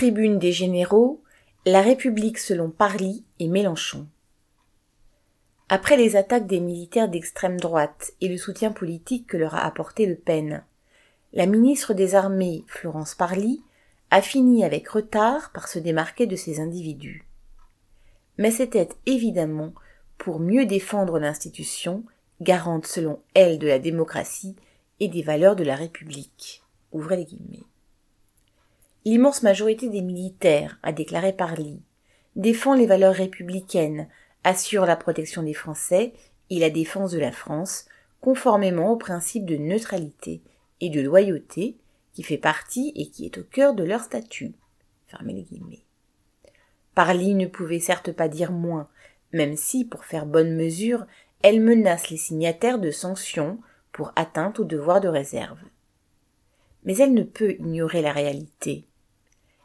Tribune des généraux, la République selon Parly et Mélenchon. Après les attaques des militaires d'extrême droite et le soutien politique que leur a apporté Le Pen, la ministre des Armées, Florence Parly, a fini avec retard par se démarquer de ces individus. Mais c'était évidemment pour mieux défendre l'institution, garante selon elle de la démocratie et des valeurs de la République. Ouvrez les guillemets. L'immense majorité des militaires, a déclaré Parly, défend les valeurs républicaines, assure la protection des Français et la défense de la France, conformément au principe de neutralité et de loyauté qui fait partie et qui est au cœur de leur statut. Parly ne pouvait certes pas dire moins, même si, pour faire bonne mesure, elle menace les signataires de sanctions pour atteinte au devoir de réserve. Mais elle ne peut ignorer la réalité.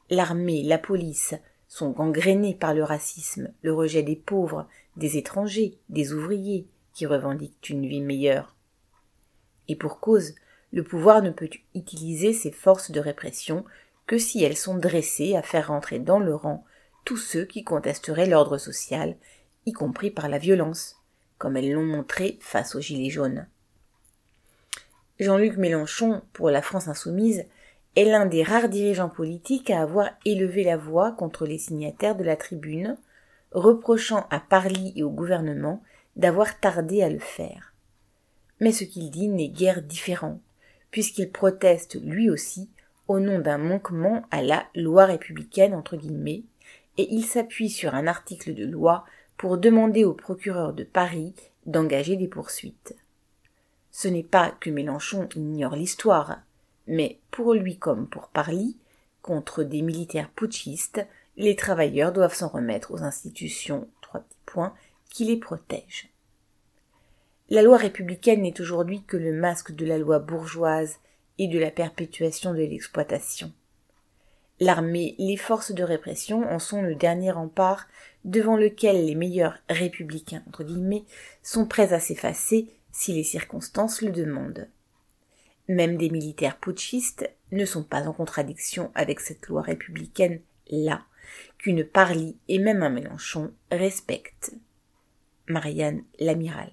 L'armée, la police sont gangrénées par le racisme, le rejet des pauvres, des étrangers, des ouvriers qui revendiquent une vie meilleure. Et pour cause, le pouvoir ne peut utiliser ses forces de répression que si elles sont dressées à faire rentrer dans le rang tous ceux qui contesteraient l'ordre social, y compris par la violence, comme elles l'ont montré face aux Gilets jaunes. Jean-Luc Mélenchon, pour la France insoumise, est l'un des rares dirigeants politiques à avoir élevé la voix contre les signataires de la tribune, reprochant à Parly et au gouvernement d'avoir tardé à le faire. Mais ce qu'il dit n'est guère différent, puisqu'il proteste lui aussi au nom d'un manquement à la loi républicaine entre guillemets, et il s'appuie sur un article de loi pour demander au procureur de Paris d'engager des poursuites. Ce n'est pas que Mélenchon ignore l'histoire, mais pour lui comme pour Parly, contre des militaires putschistes, les travailleurs doivent s'en remettre aux institutions trois petits points qui les protègent. La loi républicaine n'est aujourd'hui que le masque de la loi bourgeoise et de la perpétuation de l'exploitation. L'armée, les forces de répression en sont le dernier rempart devant lequel les meilleurs républicains entre guillemets sont prêts à s'effacer si les circonstances le demandent. Même des militaires putschistes ne sont pas en contradiction avec cette loi républicaine là, qu'une Parly et même un Mélenchon respectent. Marianne l'amiral.